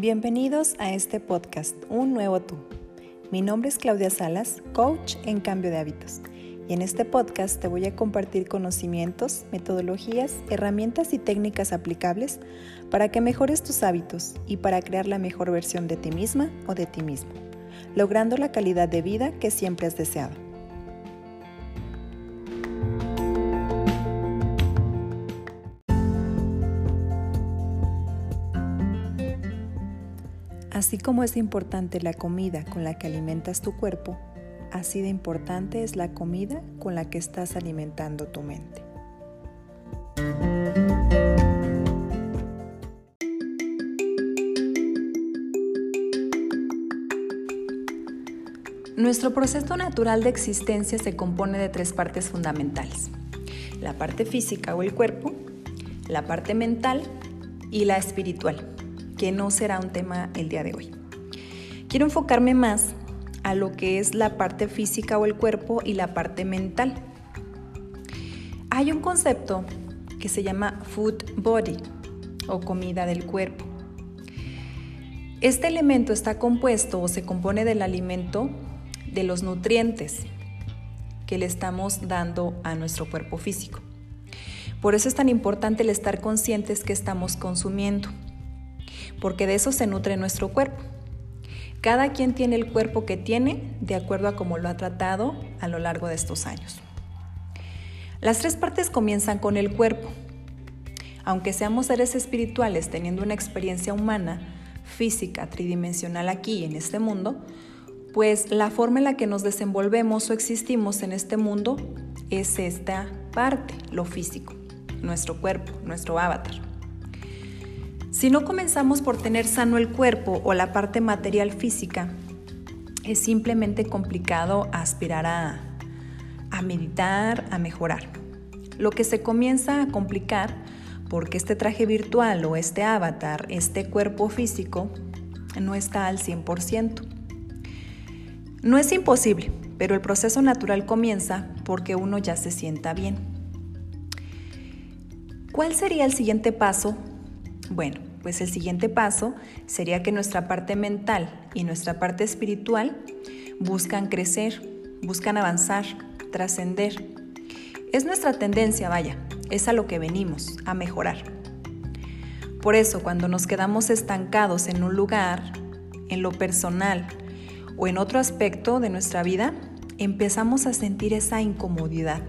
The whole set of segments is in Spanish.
Bienvenidos a este podcast, Un Nuevo Tú. Mi nombre es Claudia Salas, coach en cambio de hábitos. Y en este podcast te voy a compartir conocimientos, metodologías, herramientas y técnicas aplicables para que mejores tus hábitos y para crear la mejor versión de ti misma o de ti mismo, logrando la calidad de vida que siempre has deseado. Así como es importante la comida con la que alimentas tu cuerpo, así de importante es la comida con la que estás alimentando tu mente. Nuestro proceso natural de existencia se compone de tres partes fundamentales. La parte física o el cuerpo, la parte mental y la espiritual que no será un tema el día de hoy. Quiero enfocarme más a lo que es la parte física o el cuerpo y la parte mental. Hay un concepto que se llama food body o comida del cuerpo. Este elemento está compuesto o se compone del alimento de los nutrientes que le estamos dando a nuestro cuerpo físico. Por eso es tan importante el estar conscientes que estamos consumiendo porque de eso se nutre nuestro cuerpo. Cada quien tiene el cuerpo que tiene de acuerdo a cómo lo ha tratado a lo largo de estos años. Las tres partes comienzan con el cuerpo. Aunque seamos seres espirituales teniendo una experiencia humana, física, tridimensional aquí en este mundo, pues la forma en la que nos desenvolvemos o existimos en este mundo es esta parte, lo físico, nuestro cuerpo, nuestro avatar. Si no comenzamos por tener sano el cuerpo o la parte material física, es simplemente complicado aspirar a, a meditar, a mejorar. Lo que se comienza a complicar porque este traje virtual o este avatar, este cuerpo físico, no está al 100%. No es imposible, pero el proceso natural comienza porque uno ya se sienta bien. ¿Cuál sería el siguiente paso? Bueno, pues el siguiente paso sería que nuestra parte mental y nuestra parte espiritual buscan crecer, buscan avanzar, trascender. Es nuestra tendencia, vaya, es a lo que venimos, a mejorar. Por eso, cuando nos quedamos estancados en un lugar, en lo personal o en otro aspecto de nuestra vida, empezamos a sentir esa incomodidad,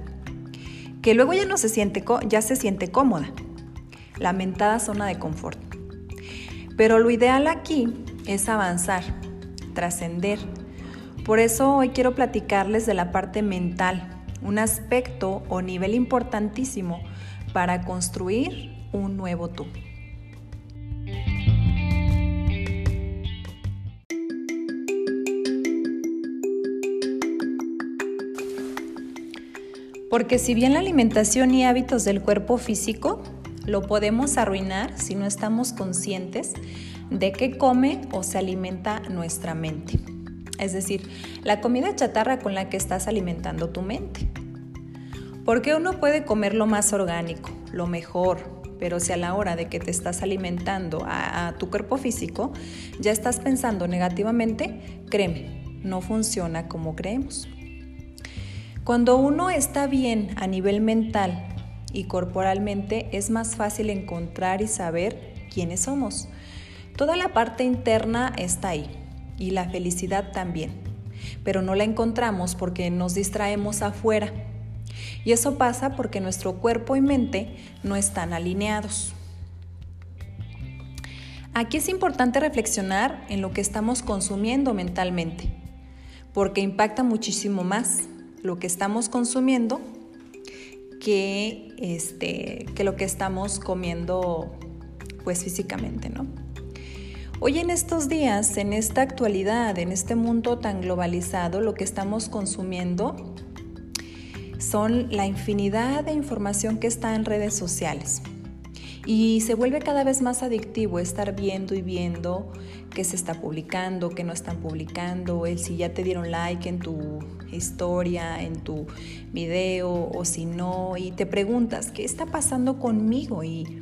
que luego ya no se siente, ya se siente cómoda, la mentada zona de confort. Pero lo ideal aquí es avanzar, trascender. Por eso hoy quiero platicarles de la parte mental, un aspecto o nivel importantísimo para construir un nuevo tú. Porque si bien la alimentación y hábitos del cuerpo físico lo podemos arruinar si no estamos conscientes de qué come o se alimenta nuestra mente. Es decir, la comida chatarra con la que estás alimentando tu mente. Porque uno puede comer lo más orgánico, lo mejor, pero si a la hora de que te estás alimentando a, a tu cuerpo físico ya estás pensando negativamente, créeme, no funciona como creemos. Cuando uno está bien a nivel mental y corporalmente es más fácil encontrar y saber quiénes somos. Toda la parte interna está ahí y la felicidad también, pero no la encontramos porque nos distraemos afuera. Y eso pasa porque nuestro cuerpo y mente no están alineados. Aquí es importante reflexionar en lo que estamos consumiendo mentalmente, porque impacta muchísimo más lo que estamos consumiendo que, este, que lo que estamos comiendo pues físicamente, ¿no? Hoy en estos días, en esta actualidad, en este mundo tan globalizado, lo que estamos consumiendo son la infinidad de información que está en redes sociales. Y se vuelve cada vez más adictivo estar viendo y viendo qué se está publicando, qué no están publicando, el si ya te dieron like en tu historia, en tu video o si no, y te preguntas, ¿qué está pasando conmigo? Y,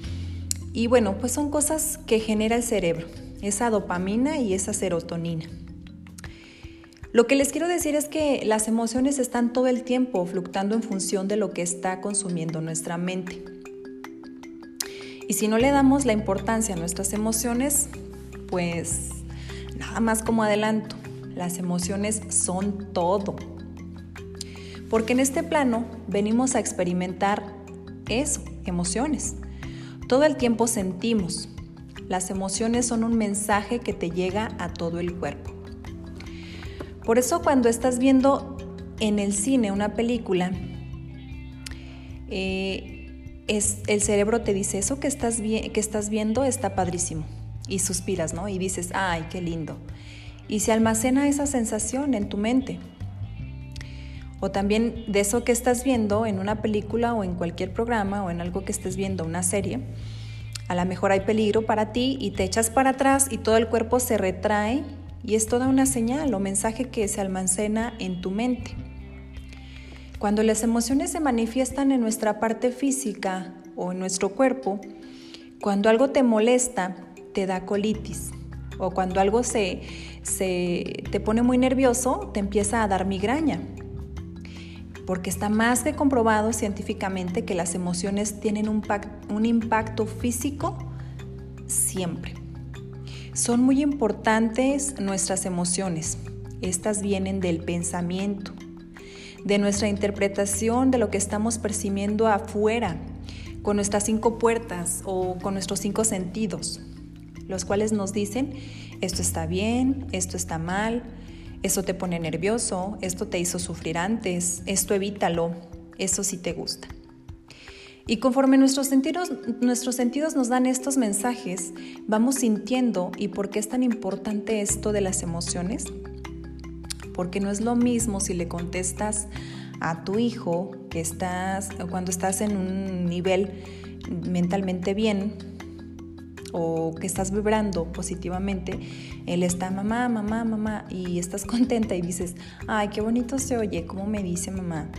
y bueno, pues son cosas que genera el cerebro. esa dopamina y esa serotonina. Lo que les quiero decir es que las emociones están todo el tiempo fluctuando en función de lo que está consumiendo nuestra mente. Y si no le damos la importancia a nuestras emociones, pues nada más como adelanto, las emociones son todo. Porque en este plano venimos a experimentar eso, emociones. Todo el tiempo sentimos. Las emociones son un mensaje que te llega a todo el cuerpo. Por eso cuando estás viendo en el cine una película, eh, es, el cerebro te dice, eso que estás, que estás viendo está padrísimo. Y suspiras, ¿no? Y dices, ay, qué lindo. Y se almacena esa sensación en tu mente. O también de eso que estás viendo en una película o en cualquier programa o en algo que estés viendo, una serie, a lo mejor hay peligro para ti y te echas para atrás y todo el cuerpo se retrae y es toda una señal o mensaje que se almacena en tu mente. Cuando las emociones se manifiestan en nuestra parte física o en nuestro cuerpo, cuando algo te molesta, te da colitis. O cuando algo se, se te pone muy nervioso, te empieza a dar migraña. Porque está más que comprobado científicamente que las emociones tienen un, un impacto físico siempre. Son muy importantes nuestras emociones. Estas vienen del pensamiento, de nuestra interpretación de lo que estamos percibiendo afuera, con nuestras cinco puertas o con nuestros cinco sentidos, los cuales nos dicen, esto está bien, esto está mal, esto te pone nervioso, esto te hizo sufrir antes, esto evítalo, eso sí te gusta. Y conforme nuestros sentidos, nuestros sentidos nos dan estos mensajes, vamos sintiendo y por qué es tan importante esto de las emociones. Porque no es lo mismo si le contestas a tu hijo que estás cuando estás en un nivel mentalmente bien o que estás vibrando positivamente, él está mamá, mamá, mamá y estás contenta y dices, ay, qué bonito se oye, ¿cómo me dice mamá?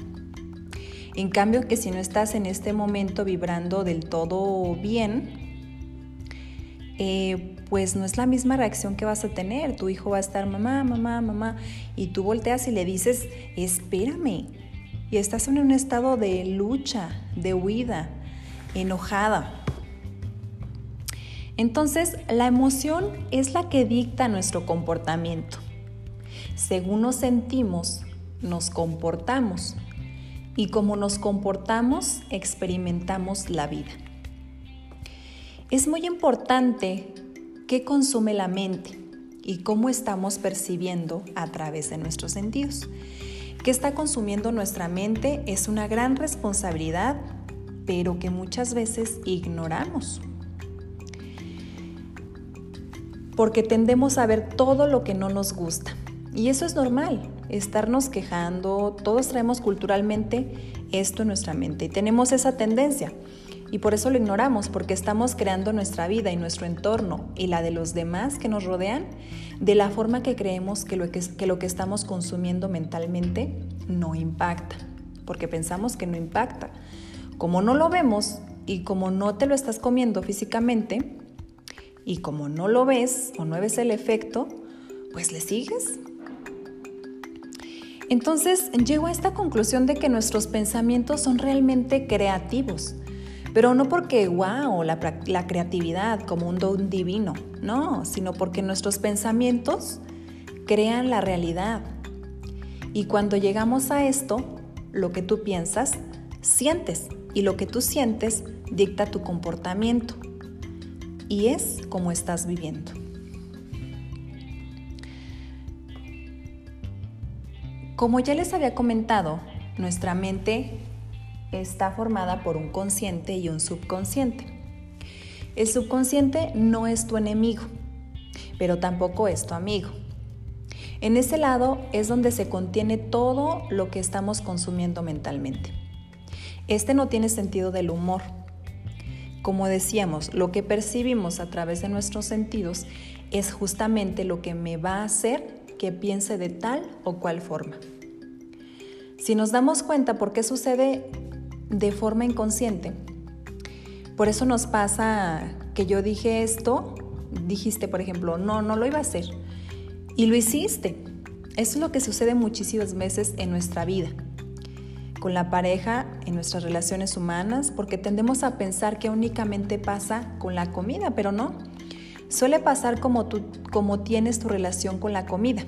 En cambio que si no estás en este momento vibrando del todo bien, eh, pues no es la misma reacción que vas a tener. Tu hijo va a estar mamá, mamá, mamá, y tú volteas y le dices, espérame. Y estás en un estado de lucha, de huida, enojada. Entonces, la emoción es la que dicta nuestro comportamiento. Según nos sentimos, nos comportamos y como nos comportamos, experimentamos la vida. Es muy importante qué consume la mente y cómo estamos percibiendo a través de nuestros sentidos. ¿Qué está consumiendo nuestra mente? Es una gran responsabilidad, pero que muchas veces ignoramos. Porque tendemos a ver todo lo que no nos gusta. Y eso es normal, estarnos quejando, todos traemos culturalmente esto en nuestra mente y tenemos esa tendencia. Y por eso lo ignoramos, porque estamos creando nuestra vida y nuestro entorno y la de los demás que nos rodean de la forma que creemos que lo que, lo que estamos consumiendo mentalmente no impacta, porque pensamos que no impacta. Como no lo vemos y como no te lo estás comiendo físicamente y como no lo ves o no ves el efecto, pues le sigues entonces llego a esta conclusión de que nuestros pensamientos son realmente creativos, pero no porque, wow, la, la creatividad como un don divino, no, sino porque nuestros pensamientos crean la realidad. Y cuando llegamos a esto, lo que tú piensas, sientes, y lo que tú sientes dicta tu comportamiento. Y es como estás viviendo. Como ya les había comentado, nuestra mente está formada por un consciente y un subconsciente. El subconsciente no es tu enemigo, pero tampoco es tu amigo. En ese lado es donde se contiene todo lo que estamos consumiendo mentalmente. Este no tiene sentido del humor. Como decíamos, lo que percibimos a través de nuestros sentidos es justamente lo que me va a hacer que piense de tal o cual forma. Si nos damos cuenta por qué sucede de forma inconsciente, por eso nos pasa que yo dije esto dijiste, por ejemplo, no, no lo iba a hacer. Y lo hiciste. Eso es lo que sucede muchísimas veces en nuestra vida, con la pareja, en nuestras relaciones humanas, porque tendemos a pensar que únicamente pasa con la comida, pero no. Suele pasar como, tú, como tienes tu relación con la comida.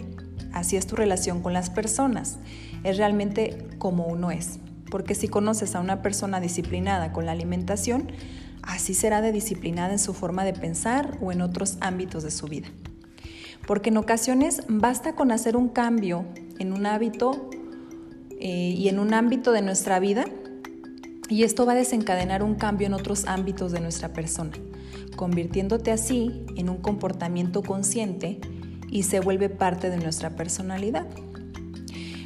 Así es tu relación con las personas. Es realmente como uno es. Porque si conoces a una persona disciplinada con la alimentación, así será de disciplinada en su forma de pensar o en otros ámbitos de su vida. Porque en ocasiones basta con hacer un cambio en un hábito eh, y en un ámbito de nuestra vida y esto va a desencadenar un cambio en otros ámbitos de nuestra persona, convirtiéndote así en un comportamiento consciente y se vuelve parte de nuestra personalidad.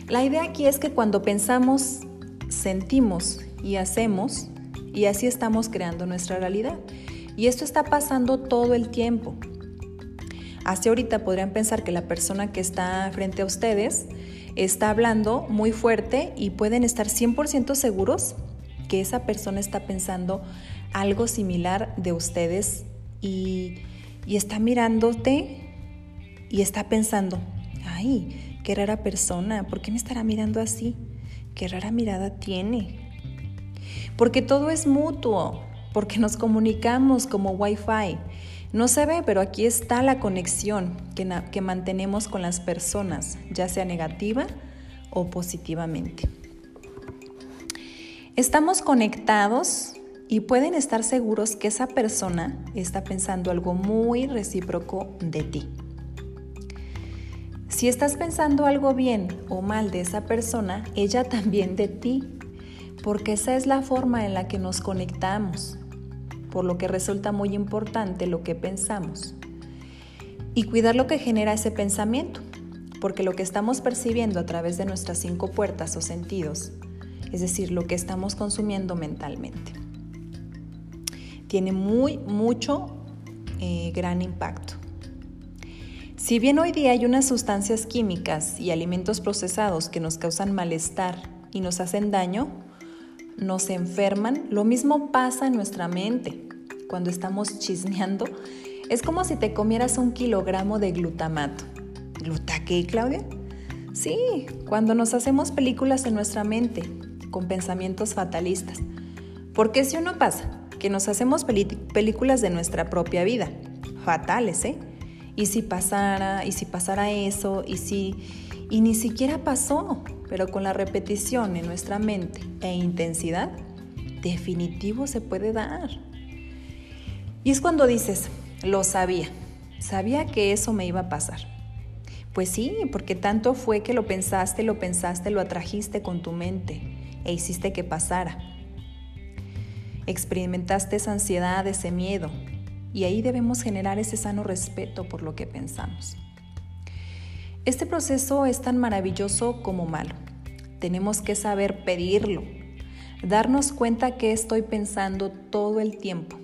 La idea aquí es que cuando pensamos, sentimos y hacemos, y así estamos creando nuestra realidad. Y esto está pasando todo el tiempo. Hace ahorita podrían pensar que la persona que está frente a ustedes está hablando muy fuerte y pueden estar 100% seguros que esa persona está pensando algo similar de ustedes y, y está mirándote y está pensando, ay, qué rara persona, ¿por qué me estará mirando así? Qué rara mirada tiene porque todo es mutuo, porque nos comunicamos como Wi-Fi. No se ve, pero aquí está la conexión que, que mantenemos con las personas, ya sea negativa o positivamente. Estamos conectados y pueden estar seguros que esa persona está pensando algo muy recíproco de ti. Si estás pensando algo bien o mal de esa persona, ella también de ti porque esa es la forma en la que nos conectamos, por lo que resulta muy importante lo que pensamos. Y cuidar lo que genera ese pensamiento, porque lo que estamos percibiendo a través de nuestras cinco puertas o sentidos, es decir, lo que estamos consumiendo mentalmente, tiene muy, mucho, eh, gran impacto. Si bien hoy día hay unas sustancias químicas y alimentos procesados que nos causan malestar y nos hacen daño, nos enferman, lo mismo pasa en nuestra mente. Cuando estamos chismeando, es como si te comieras un kilogramo de glutamato. ¿Gluta qué, Claudia? Sí, cuando nos hacemos películas en nuestra mente, con pensamientos fatalistas. Porque si uno pasa, que nos hacemos películas de nuestra propia vida, fatales, ¿eh? Y si pasara, y si pasara eso, y si... Y ni siquiera pasó pero con la repetición en nuestra mente e intensidad, definitivo se puede dar. Y es cuando dices, lo sabía, sabía que eso me iba a pasar. Pues sí, porque tanto fue que lo pensaste, lo pensaste, lo atrajiste con tu mente e hiciste que pasara. Experimentaste esa ansiedad, ese miedo, y ahí debemos generar ese sano respeto por lo que pensamos. Este proceso es tan maravilloso como malo. Tenemos que saber pedirlo, darnos cuenta que estoy pensando todo el tiempo.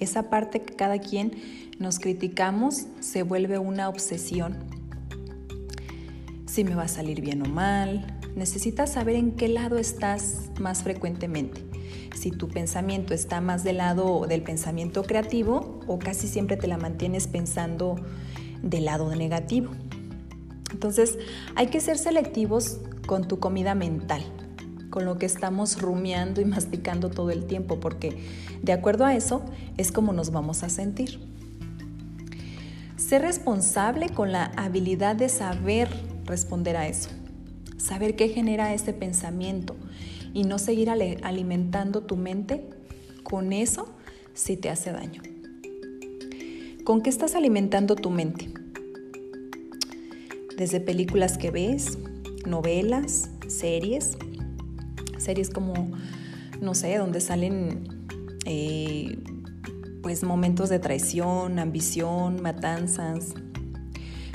Esa parte que cada quien nos criticamos se vuelve una obsesión. Si me va a salir bien o mal, necesitas saber en qué lado estás más frecuentemente. Si tu pensamiento está más del lado del pensamiento creativo o casi siempre te la mantienes pensando del lado negativo. Entonces hay que ser selectivos con tu comida mental, con lo que estamos rumiando y masticando todo el tiempo, porque de acuerdo a eso es como nos vamos a sentir. Ser responsable con la habilidad de saber responder a eso, saber qué genera ese pensamiento y no seguir alimentando tu mente con eso si te hace daño. ¿Con qué estás alimentando tu mente? desde películas que ves, novelas, series, series como, no sé, donde salen eh, pues momentos de traición, ambición, matanzas.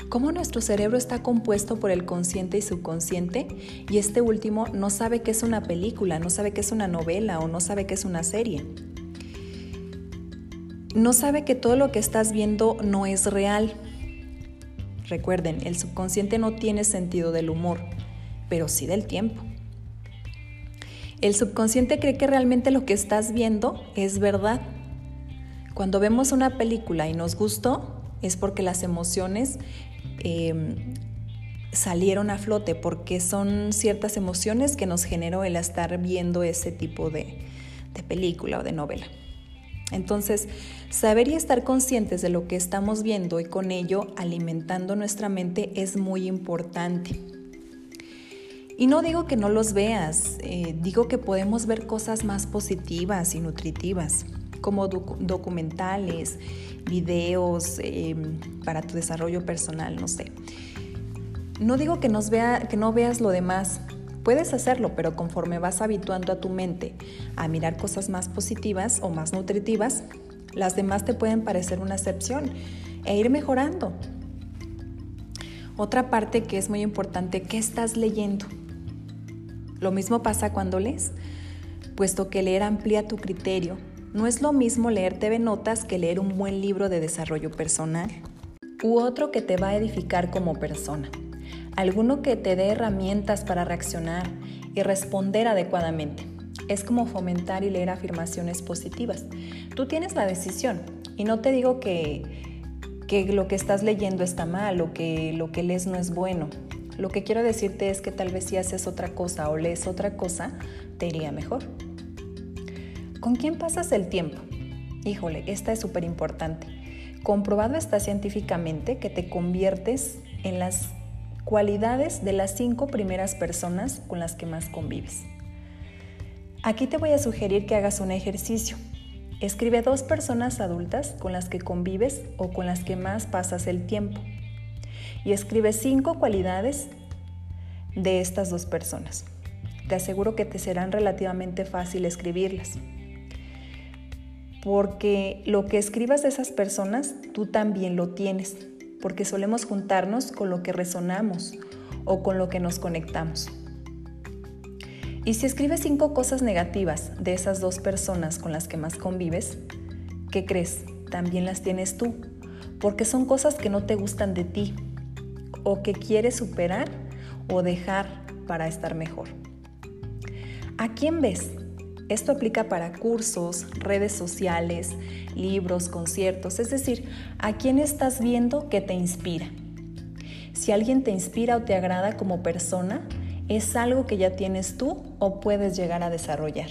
Cómo nuestro cerebro está compuesto por el consciente y subconsciente y este último no sabe que es una película, no sabe que es una novela o no sabe que es una serie. No sabe que todo lo que estás viendo no es real, Recuerden, el subconsciente no tiene sentido del humor, pero sí del tiempo. El subconsciente cree que realmente lo que estás viendo es verdad, Cuando vemos una película y nos gustó, es porque las emociones em, salieron a flote, porque son ciertas emociones que nos generó el estar viendo ese tipo de, película o de novela. Entonces, saber y estar conscientes de lo que estamos viendo y con ello alimentando nuestra mente es muy importante. Y no digo que no los veas, eh, digo que podemos ver cosas más positivas y nutritivas, como documentales, videos em, para tu desarrollo personal, no sé. No digo que, nos vea, que no veas lo demás, Puedes hacerlo, pero conforme vas habituando a tu mente a mirar cosas más positivas o más nutritivas, las demás te pueden parecer una excepción e ir mejorando. Otra parte que es muy importante, ¿qué estás leyendo? Lo mismo pasa cuando lees, puesto que leer amplía tu criterio. No es lo mismo leer TV Notas que leer un buen libro de desarrollo personal u otro que te va a edificar como persona alguno que te dé herramientas para reaccionar y responder adecuadamente. Es como fomentar y leer afirmaciones positivas. Tú tienes la decisión y no te digo que, que lo que estás leyendo está mal o que lo que lees no es bueno. Lo que quiero decirte es que tal vez si haces otra cosa o lees otra cosa, te iría mejor. ¿Con quién pasas el tiempo? Híjole, esta es súper importante. Comprobado está científicamente que te conviertes en las cualidades de las cinco primeras personas con las que más convives. Aquí te voy a sugerir que hagas un ejercicio. Escribe dos personas adultas con las que convives o con las que más pasas el tiempo. Y escribe cinco cualidades de estas dos personas. Te aseguro que te serán relativamente fácil escribirlas. Porque lo que escribas de esas personas, tú también lo tienes porque solemos juntarnos con lo que resonamos o con lo que nos conectamos. Y si escribes cinco cosas negativas de esas dos personas con las que más convives, ¿qué crees? También las tienes tú, porque son cosas que no te gustan de ti o que quieres superar o dejar para estar mejor. ¿A quién ves? Esto aplica para cursos, redes sociales, libros, conciertos, es decir, a quién estás viendo que te inspira. Si alguien te inspira o te agrada como persona, es algo que ya tienes tú o puedes llegar a desarrollar.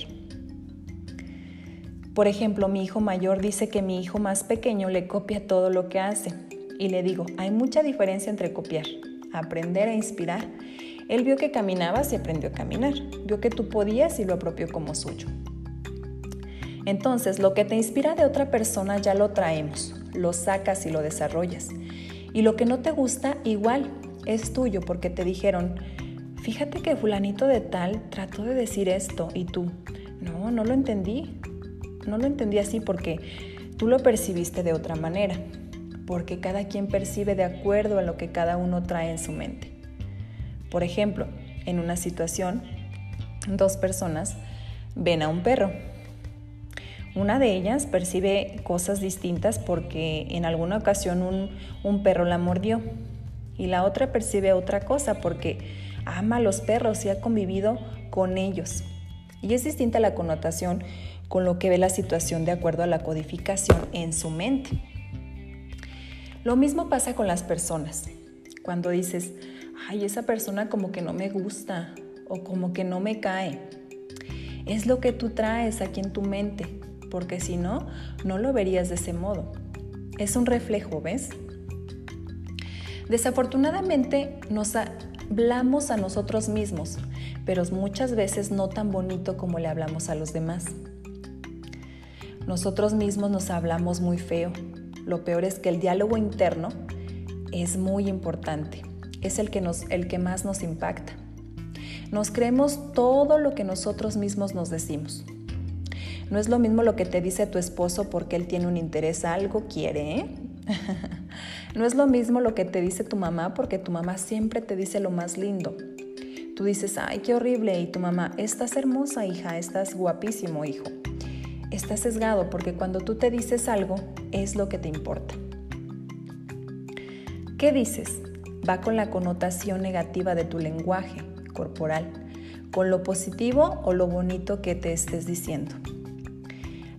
Por ejemplo, mi hijo mayor dice que mi hijo más pequeño le copia todo lo que hace. Y le digo, hay mucha diferencia entre copiar, aprender e inspirar él vio que caminabas y aprendió a caminar. Vio que tú podías y lo apropió como suyo. Entonces, lo que te inspira de otra persona ya lo traemos, lo sacas y lo desarrollas. Y lo que no te gusta, igual, es tuyo porque te dijeron, fíjate que fulanito de tal trató de decir esto y tú, no, no lo entendí. No lo entendí así porque tú lo percibiste de otra manera, porque cada quien percibe de acuerdo a lo que cada uno trae en su mente. Por ejemplo, en una situación, dos personas ven a un perro. Una de ellas percibe cosas distintas porque en alguna ocasión un, perro la mordió y la otra percibe otra cosa porque ama a los perros y ha convivido con ellos. Y es distinta la connotación con lo que ve la situación de acuerdo a la codificación en su mente. Lo mismo pasa con las personas. Cuando dices, ay, esa persona como que no me gusta o como que no me cae. Es lo que tú traes aquí en tu mente, porque si no, no lo verías de ese modo. Es un reflejo, ¿ves? Desafortunadamente nos hablamos a nosotros mismos, pero muchas veces no tan bonito como le hablamos a los demás. Nosotros mismos nos hablamos muy feo. Lo peor es que el diálogo interno es muy importante es el que, nos, el que más nos impacta. Nos creemos todo lo que nosotros mismos nos decimos. No es lo mismo lo que te dice tu esposo porque él tiene un interés, algo quiere, ¿eh? no es lo mismo lo que te dice tu mamá porque tu mamá siempre te dice lo más lindo. Tú dices, ay, qué horrible, y tu mamá, estás hermosa, hija, estás guapísimo, hijo. Estás sesgado porque cuando tú te dices algo, es lo que te importa. ¿Qué dices? Va con la connotación negativa de tu lenguaje corporal, con lo positivo o lo bonito que te estés diciendo.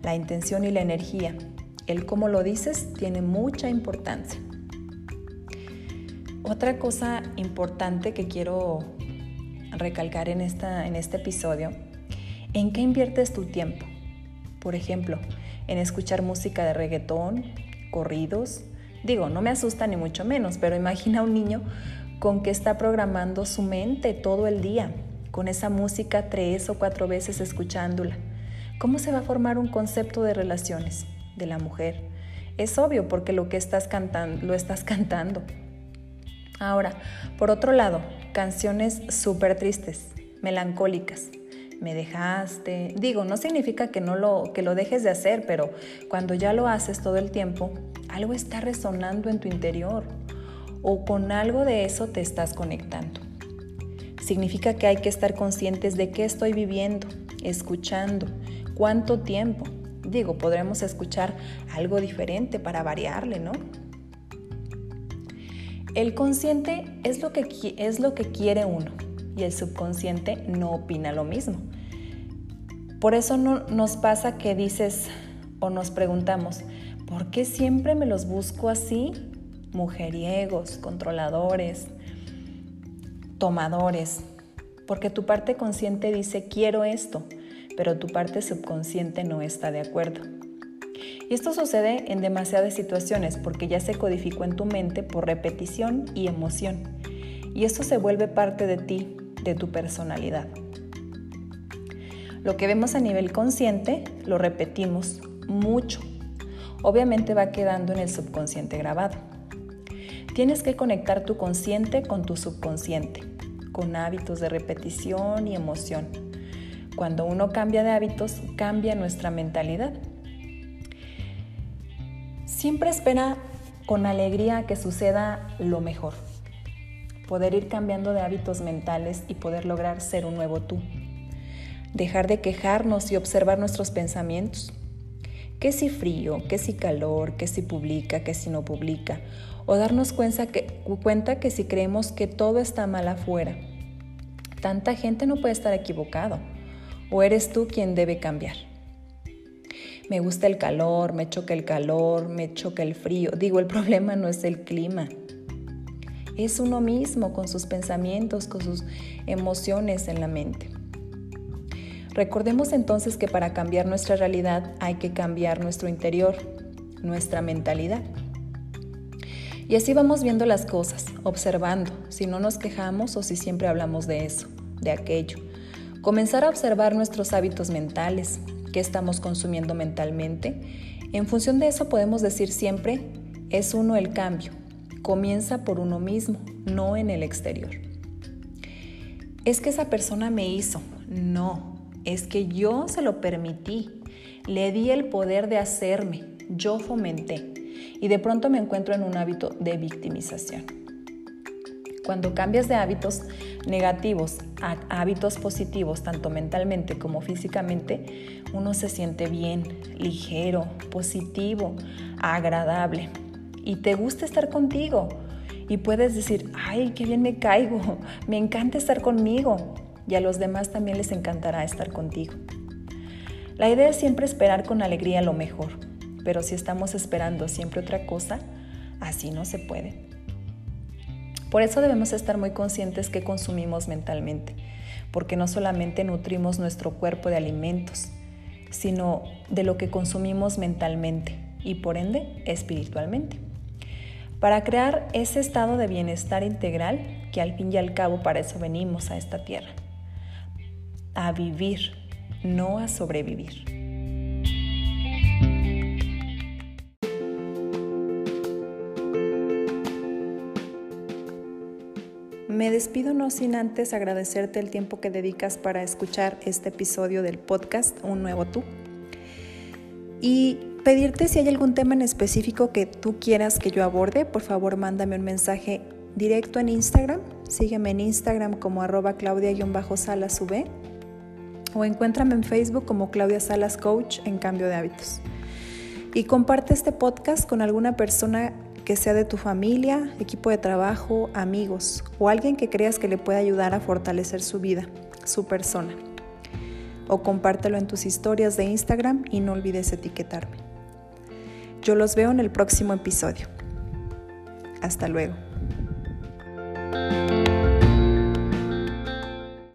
La intención y la energía. El cómo lo dices tiene mucha importancia. Otra cosa importante que quiero recalcar en, esta, en este episodio, ¿en qué inviertes tu tiempo? Por ejemplo, en escuchar música de reggaetón, corridos. Digo, no me asusta ni mucho menos, pero imagina un niño con que está programando su mente todo el día, con esa música tres o cuatro veces escuchándola. ¿Cómo se va a formar un concepto de relaciones de la mujer? Es obvio porque lo que estás cantando, lo estás cantando. Ahora, por otro lado, canciones súper tristes, melancólicas. Me dejaste. Digo, no significa que no lo que lo dejes de hacer, pero cuando ya lo haces todo el tiempo, algo está resonando en tu interior o con algo de eso te estás conectando. Significa que hay que estar conscientes de qué estoy viviendo, escuchando, cuánto tiempo. Digo, podremos escuchar algo diferente para variarle, ¿no? El consciente es lo que, es lo que quiere uno y el subconsciente no opina lo mismo. Por eso no, nos pasa que dices o nos preguntamos, ¿por qué siempre me los busco así? Mujeriegos, controladores, tomadores. Porque tu parte consciente dice, quiero esto, pero tu parte subconsciente no está de acuerdo. Y esto sucede en demasiadas situaciones porque ya se codificó en tu mente por repetición y emoción. Y esto se vuelve parte de ti, de tu personalidad. Lo que vemos a nivel consciente lo repetimos mucho. Obviamente va quedando en el subconsciente grabado. Tienes que conectar tu consciente con tu subconsciente, con hábitos de repetición y emoción. Cuando uno cambia de hábitos, cambia nuestra mentalidad Siempre espera con alegría que suceda lo mejor. Poder ir cambiando de hábitos mentales y poder lograr ser un nuevo tú. Dejar de quejarnos y observar nuestros pensamientos. ¿Qué si frío? ¿Qué si calor? ¿Qué si publica? ¿Qué si no publica? O darnos cuenta que, cuenta que si creemos que todo está mal afuera. Tanta gente no puede estar equivocado. O eres tú quien debe cambiar me gusta el calor, me choca el calor, me choca el frío. Digo, el problema no es el clima. Es uno mismo con sus pensamientos, con sus emociones en la mente. Recordemos entonces que para cambiar nuestra realidad hay que cambiar nuestro interior, nuestra mentalidad. Y así vamos viendo las cosas, observando, si no nos quejamos o si siempre hablamos de eso, de aquello. Comenzar a observar nuestros hábitos mentales, qué estamos consumiendo mentalmente. En función de eso podemos decir siempre, es uno el cambio. Comienza por uno mismo, no en el exterior. Es que esa persona me hizo. No, es que yo se lo permití. Le di el poder de hacerme. Yo fomenté. Y de pronto me encuentro en un hábito de victimización. Cuando cambias de hábitos negativos a hábitos positivos, tanto mentalmente como físicamente, uno se siente bien, ligero, positivo, agradable y te gusta estar contigo. Y puedes decir, ay, qué bien me caigo, me encanta estar conmigo. Y a los demás también les encantará estar contigo. La idea es siempre esperar con alegría lo mejor, pero si estamos esperando siempre otra cosa, así no se puede. Por eso debemos estar muy conscientes que consumimos mentalmente, porque no solamente nutrimos nuestro cuerpo de alimentos, sino de lo que consumimos mentalmente y por ende espiritualmente. Para crear ese estado de bienestar integral que al fin y al cabo para eso venimos a esta tierra. A vivir, no a sobrevivir. Me despido no sin antes agradecerte el tiempo que dedicas para escuchar este episodio del podcast Un Nuevo Tú. Y pedirte si hay algún tema en específico que tú quieras que yo aborde, por favor mándame un mensaje directo en Instagram. Sígueme en Instagram como arroba claudia-salas o encuéntrame en Facebook como Claudia Salas Coach en Cambio de Hábitos. Y comparte este podcast con alguna persona que sea de tu familia, equipo de trabajo, amigos o alguien que creas que le pueda ayudar a fortalecer su vida, su persona. O compártelo en tus historias de Instagram y no olvides etiquetarme. Yo los veo en el próximo episodio. Hasta luego.